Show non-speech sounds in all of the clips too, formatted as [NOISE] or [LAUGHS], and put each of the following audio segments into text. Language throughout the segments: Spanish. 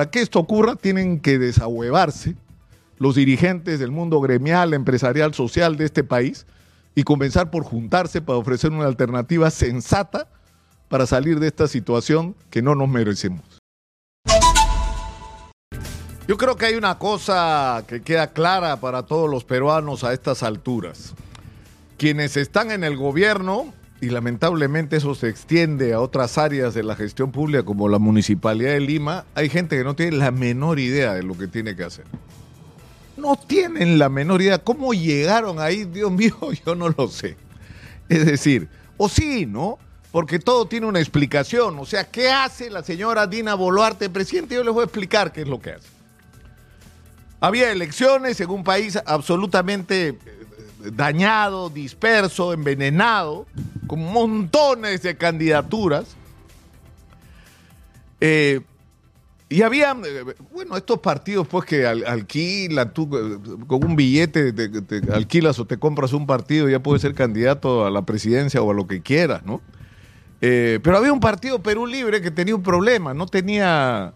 para que esto ocurra tienen que desahuevarse los dirigentes del mundo gremial, empresarial, social de este país y comenzar por juntarse para ofrecer una alternativa sensata para salir de esta situación que no nos merecemos. Yo creo que hay una cosa que queda clara para todos los peruanos a estas alturas. Quienes están en el gobierno, y lamentablemente eso se extiende a otras áreas de la gestión pública como la Municipalidad de Lima, hay gente que no tiene la menor idea de lo que tiene que hacer. No tienen la menor idea. ¿Cómo llegaron ahí? Dios [LAUGHS] mío, yo no lo sé. Es decir, o sí, ¿no? Porque todo tiene una explicación. O sea, ¿qué hace la señora Dina Boluarte, presidente? Yo les voy a explicar qué es lo que hace. Había elecciones en un país absolutamente eh, dañado, disperso, envenenado, con montones de candidaturas. Eh, y había, eh, bueno, estos partidos pues que alquilan, tú con un billete te, alquilas o te compras un partido, ya puedes ser candidato a la presidencia o a lo que quieras, ¿no? pero había un partido Perú Libre que tenía un problema, no tenía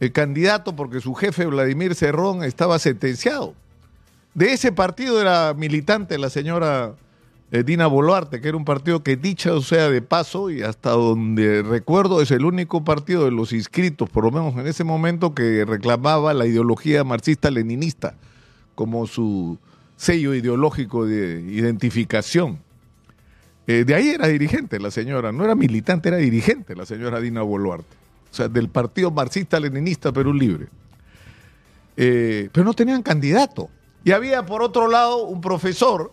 el candidato porque su jefe Vladimir Cerrón estaba sentenciado. De ese partido era militante la señora eh, Dina Boluarte, que era un partido que dicha sea de paso y hasta donde recuerdo es el único partido de los inscritos, por lo menos en ese momento, que reclamaba la ideología marxista-leninista como su sello ideológico de identificación. Eh, de ahí era dirigente la señora, no era militante, era dirigente la señora Dina Boluarte o sea, del Partido Marxista-Leninista Perú Libre. Eh, pero no tenían candidato. Y había, por otro lado, un profesor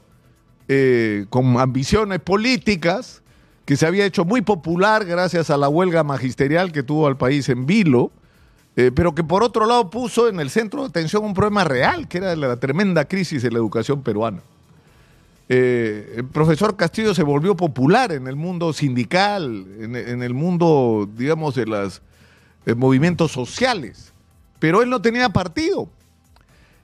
eh, con ambiciones políticas que se había hecho muy popular gracias a la huelga magisterial que tuvo al país en vilo, eh, pero que por otro lado puso en el centro de atención un problema real, que era la tremenda crisis de la educación peruana. el profesor Castillo se volvió popular en el mundo sindical, en el mundo, digamos, de eh, movimientos sociales, pero él no tenía partido.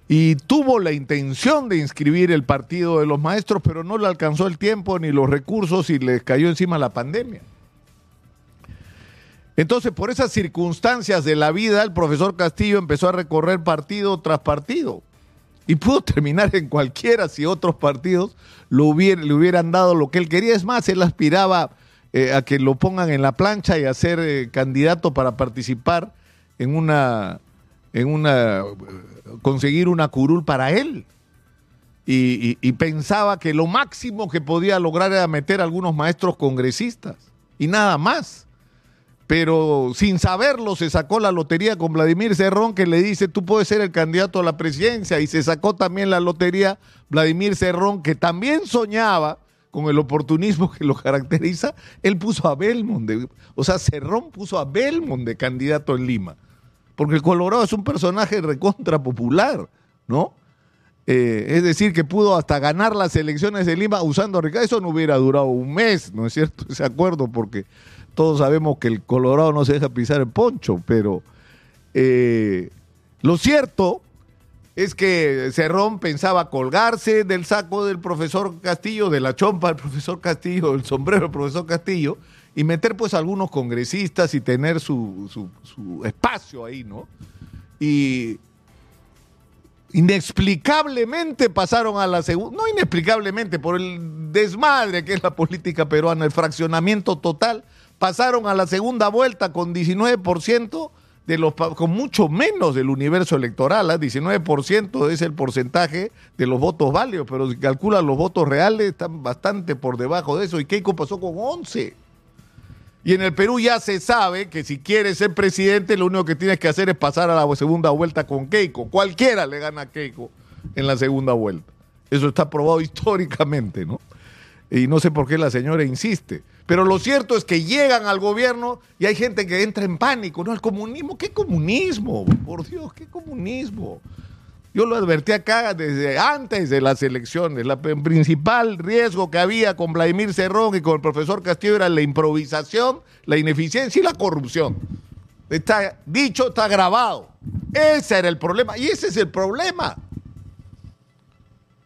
Y tuvo la intención de inscribir el partido de los maestros, pero no le alcanzó el tiempo ni los recursos y les cayó encima la pandemia. Entonces, por esas circunstancias de la vida, el profesor Castillo empezó a recorrer partido tras partido. Y pudo [LAUGHS] terminar en cualquiera si otros partidos le hubieran dado lo que él quería. Es más, él aspiraba eh, a que lo pongan en la plancha y a ser eh, candidato para participar en una, en una, conseguir una curul para él. Y, pensaba que lo máximo que podía lograr era meter a algunos maestros congresistas y nada más. Pero sin saberlo se sacó la lotería con Vladimir Cerrón que le dice tú puedes ser el candidato a la presidencia y se sacó también la lotería Vladimir Cerrón que también soñaba con el oportunismo que lo caracteriza, él puso a Belmont, o sea, Cerrón puso a Belmont de candidato en Lima, porque el Colorado es un personaje recontra popular, ¿no? Eh, es decir, que pudo hasta ganar las elecciones de Lima usando a Ricardo. Eso no hubiera durado un mes, ¿no es cierto? [LAUGHS] Ese acuerdo, porque todos sabemos que el Colorado no se deja pisar el poncho, pero eh, lo cierto es que Cerrón pensaba colgarse del saco del profesor Castillo, de la chompa del profesor Castillo, del sombrero del profesor Castillo, y meter pues algunos congresistas y tener su, su espacio ahí, ¿no? Y inexplicablemente pasaron a la segunda, no inexplicablemente, por el desmadre que es la política peruana, el fraccionamiento total, pasaron a la segunda vuelta con 19% de los, con mucho menos del universo electoral, 19% ¿ah? es el porcentaje de los votos válidos, pero si calculan los votos reales están bastante por debajo de eso. Y Keiko pasó con 11. Y en el Perú ya se sabe que si quieres ser presidente, lo único que tienes que hacer es pasar a la segunda vuelta con Keiko. Cualquiera le gana a Keiko en la segunda vuelta. Eso está probado [LAUGHS] históricamente, ¿no? Y no sé por qué la señora insiste. Pero lo cierto es que llegan al gobierno y hay gente que entra en pánico. No, el comunismo, ¿qué comunismo? Por Dios, ¿qué comunismo? Yo lo advertí acá desde antes de las elecciones. el principal riesgo que había con Vladimir Cerrón y con el profesor Castillo era la improvisación, la ineficiencia y la corrupción. Está dicho, está grabado. Ese era el problema. Y ese es el problema.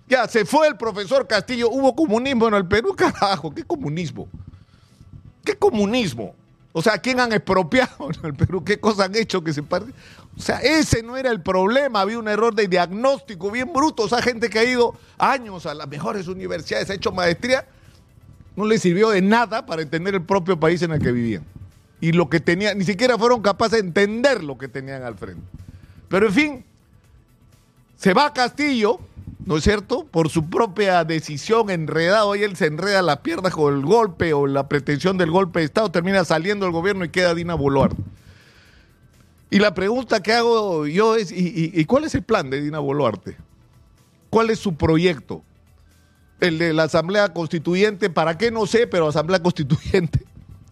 Ya se fue el profesor Castillo. Hubo comunismo en el Perú. Carajo, ¿qué comunismo? ¿Qué comunismo? O sea, ¿quién han expropiado en el Perú? ¿Qué cosas han hecho que se parten? O sea, ese no era el problema. Había un error de diagnóstico bien bruto. O sea, gente que ha ido años a las mejores universidades, ha hecho maestría, no le sirvió de nada para entender el propio país en el que vivían. Y lo que tenían, ni siquiera fueron capaces de entender lo que tenían al frente. Pero en fin, se va a Castillo, ¿no es cierto? Por su propia decisión enredado, y él se enreda la pierna con el golpe o la pretensión del golpe de Estado, termina saliendo el gobierno y queda Dina Boluarte. Y la pregunta que hago yo es, ¿y, cuál es el plan de Dina Boluarte? ¿Cuál es su proyecto? El de la Asamblea Constituyente, ¿para qué? No sé, pero Asamblea Constituyente. [LAUGHS]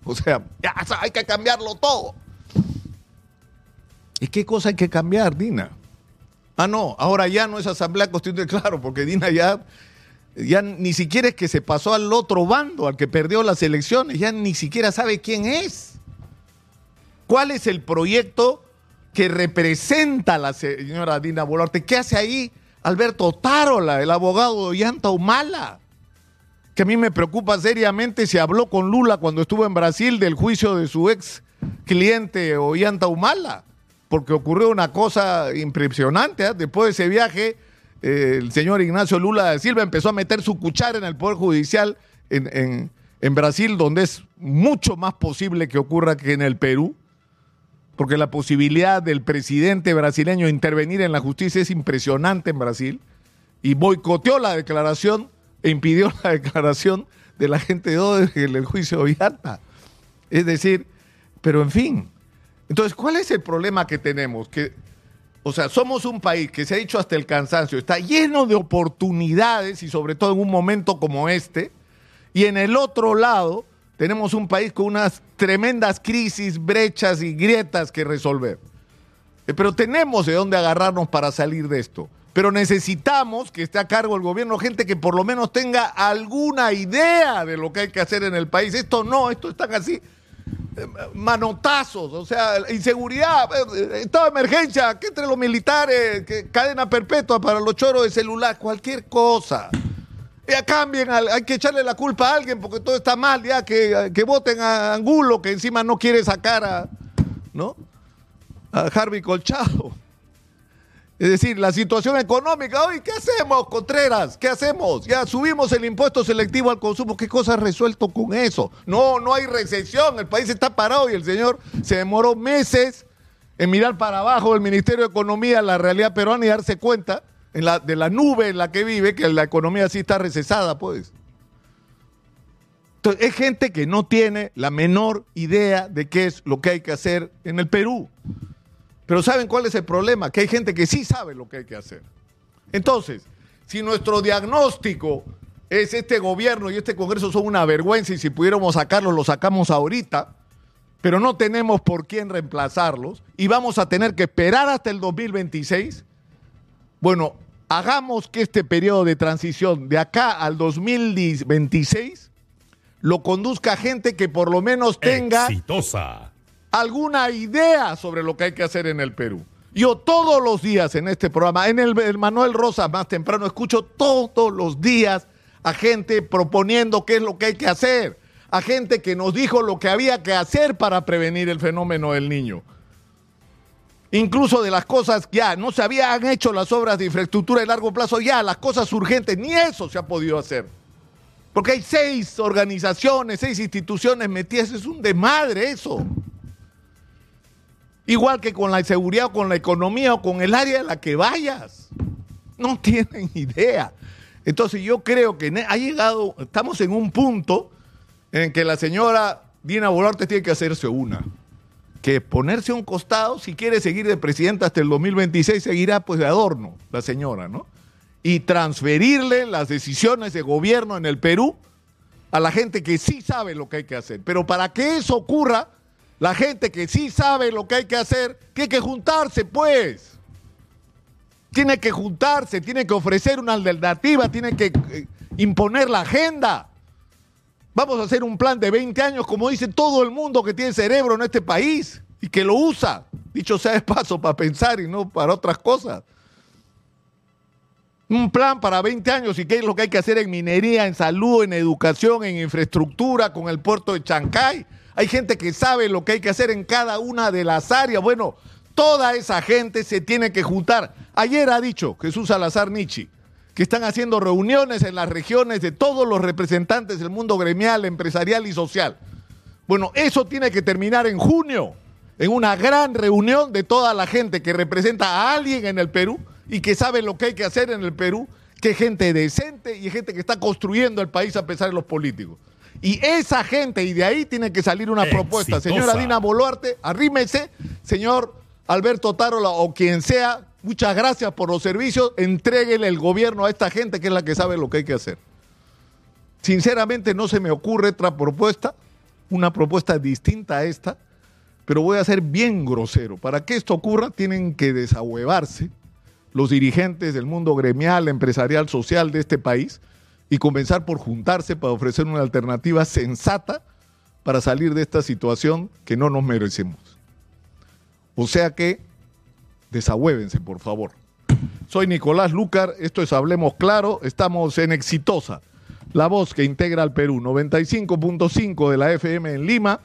O sea, ya hay que cambiarlo todo. ¿Y qué cosa hay que cambiar, Dina? Ah, no, ahora ya no es Asamblea Constituyente, [LAUGHS] claro, porque Dina ya, ya ni siquiera es que se pasó al otro bando, al que perdió las elecciones, ya ni siquiera sabe quién es. ¿Cuál es el proyecto que representa a la señora Dina Boluarte? ¿Qué hace ahí Alberto Tarola, el abogado de Ollanta Humala? Que a mí me preocupa seriamente si habló con Lula cuando estuvo en Brasil del juicio de su ex cliente Ollanta Humala porque ocurrió una cosa impresionante. ¿eh? Después de ese viaje, eh, el señor Ignacio Lula da Silva empezó a meter su cuchara en el Poder Judicial en, Brasil, donde es mucho más posible que ocurra que en el Perú, porque la posibilidad del presidente brasileño intervenir en la justicia es impresionante en Brasil, y boicoteó la declaración e impidió [LAUGHS] la declaración de la gente de en el juicio de Villata. Es decir, pero en fin, entonces, ¿cuál es el problema que tenemos? Que, o sea, somos un país que se ha dicho hasta el cansancio, está lleno de oportunidades y sobre todo en un momento como este, y en el otro lado tenemos un país con unas tremendas crisis, brechas y grietas que resolver. Eh, pero tenemos de dónde agarrarnos para salir de esto. Pero necesitamos que esté a cargo el gobierno gente que por lo menos tenga alguna idea de lo que hay que hacer en el país. Esto no, esto están así manotazos, o sea, inseguridad, eh, estado de emergencia, que entre los militares, que cadena perpetua para los choros de celular, cualquier cosa. Ya cambien, hay que echarle la culpa a alguien porque todo está mal, ya que, que voten a Angulo, que encima no quiere sacar a, ¿no? a Harvey Colchado. Es decir, la situación económica, hoy, ¿qué hacemos, Contreras? ¿Qué hacemos? Ya subimos el impuesto selectivo al consumo, ¿qué cosa ha resuelto con eso? No, no hay recesión, el país está parado y el señor se demoró meses en mirar para abajo del Ministerio de Economía la realidad peruana y darse cuenta de la nube en la que vive que la economía sí está recesada, pues. Entonces, es gente que no tiene la menor idea de qué es lo que hay que hacer en el Perú. Pero ¿saben cuál es el problema? Que hay gente que sí sabe lo que hay que hacer. Entonces, si nuestro diagnóstico es este gobierno y este Congreso son una vergüenza y si pudiéramos sacarlos, los sacamos ahorita, pero no tenemos por quién reemplazarlos y vamos a tener que esperar hasta el 2026, bueno, hagamos que este periodo de transición de acá al 2026 lo conduzca gente que por lo menos tenga... Exitosa alguna idea sobre lo que hay que hacer en el Perú. Yo todos los días en este programa, en el, Manuel Rosa más temprano, escucho todos los días a gente proponiendo qué es lo que hay que hacer, a gente que nos dijo lo que había que hacer para prevenir el fenómeno del niño. Incluso de las cosas ya no se habían hecho las obras de infraestructura de largo plazo, ya las cosas urgentes, ni eso se ha podido hacer. Porque hay seis organizaciones, seis instituciones metidas, es un desmadre eso. Igual que con la inseguridad o con la economía o con el área a la que vayas. No [LAUGHS] tienen idea. Entonces yo creo que ha llegado, estamos en un punto en que la señora Dina Boluarte tiene que hacerse una. Que ponerse a un costado, si quiere seguir de presidenta hasta el 2026, seguirá pues de adorno la señora, ¿no? Y transferirle las decisiones de gobierno en el Perú a la gente que sí sabe lo que hay que hacer. Pero para que eso ocurra, la gente que sí sabe lo que hay que hacer, tiene que juntarse, pues. Tiene que juntarse, tiene que ofrecer una alternativa, tiene que eh, imponer la agenda. Vamos a hacer un plan de 20 años, como dice todo el mundo que tiene cerebro en este país y que lo usa, dicho sea de paso, para pensar y no para otras cosas. Un plan para 20 años y qué es lo que hay que hacer en minería, en salud, en educación, en infraestructura, con el puerto de Chancay hay gente que sabe lo que hay que hacer en cada una de las áreas. Bueno, toda esa gente se tiene que juntar. Ayer ha dicho Jesús Salazar Nietzsche que están haciendo reuniones en las regiones de todos los representantes del mundo gremial, empresarial y social. Bueno, eso tiene que terminar en junio, en una gran reunión de toda la gente que representa a alguien en el Perú y que sabe lo que hay que hacer en el Perú, que es gente decente y gente que está construyendo el país a pesar de los políticos. Y esa gente, y de ahí tiene que salir una propuesta. Señora Dina Boluarte, arrímese, señor Alberto Tarola o quien sea, muchas gracias por los servicios, entréguele el gobierno a esta gente que es la que sabe lo que hay que hacer. Sinceramente no se me ocurre otra propuesta, una propuesta distinta a esta, pero voy a ser bien grosero. Para que esto ocurra tienen que desahuevarse los dirigentes del mundo gremial, empresarial, social de este país y comenzar por juntarse para ofrecer una alternativa sensata para salir de esta situación que no nos merecemos. O sea que desahuévense, por favor. Soy Nicolás Lucar, esto es Hablemos Claro, estamos en Exitosa, la voz que integra al Perú, 95.5 de la FM en Lima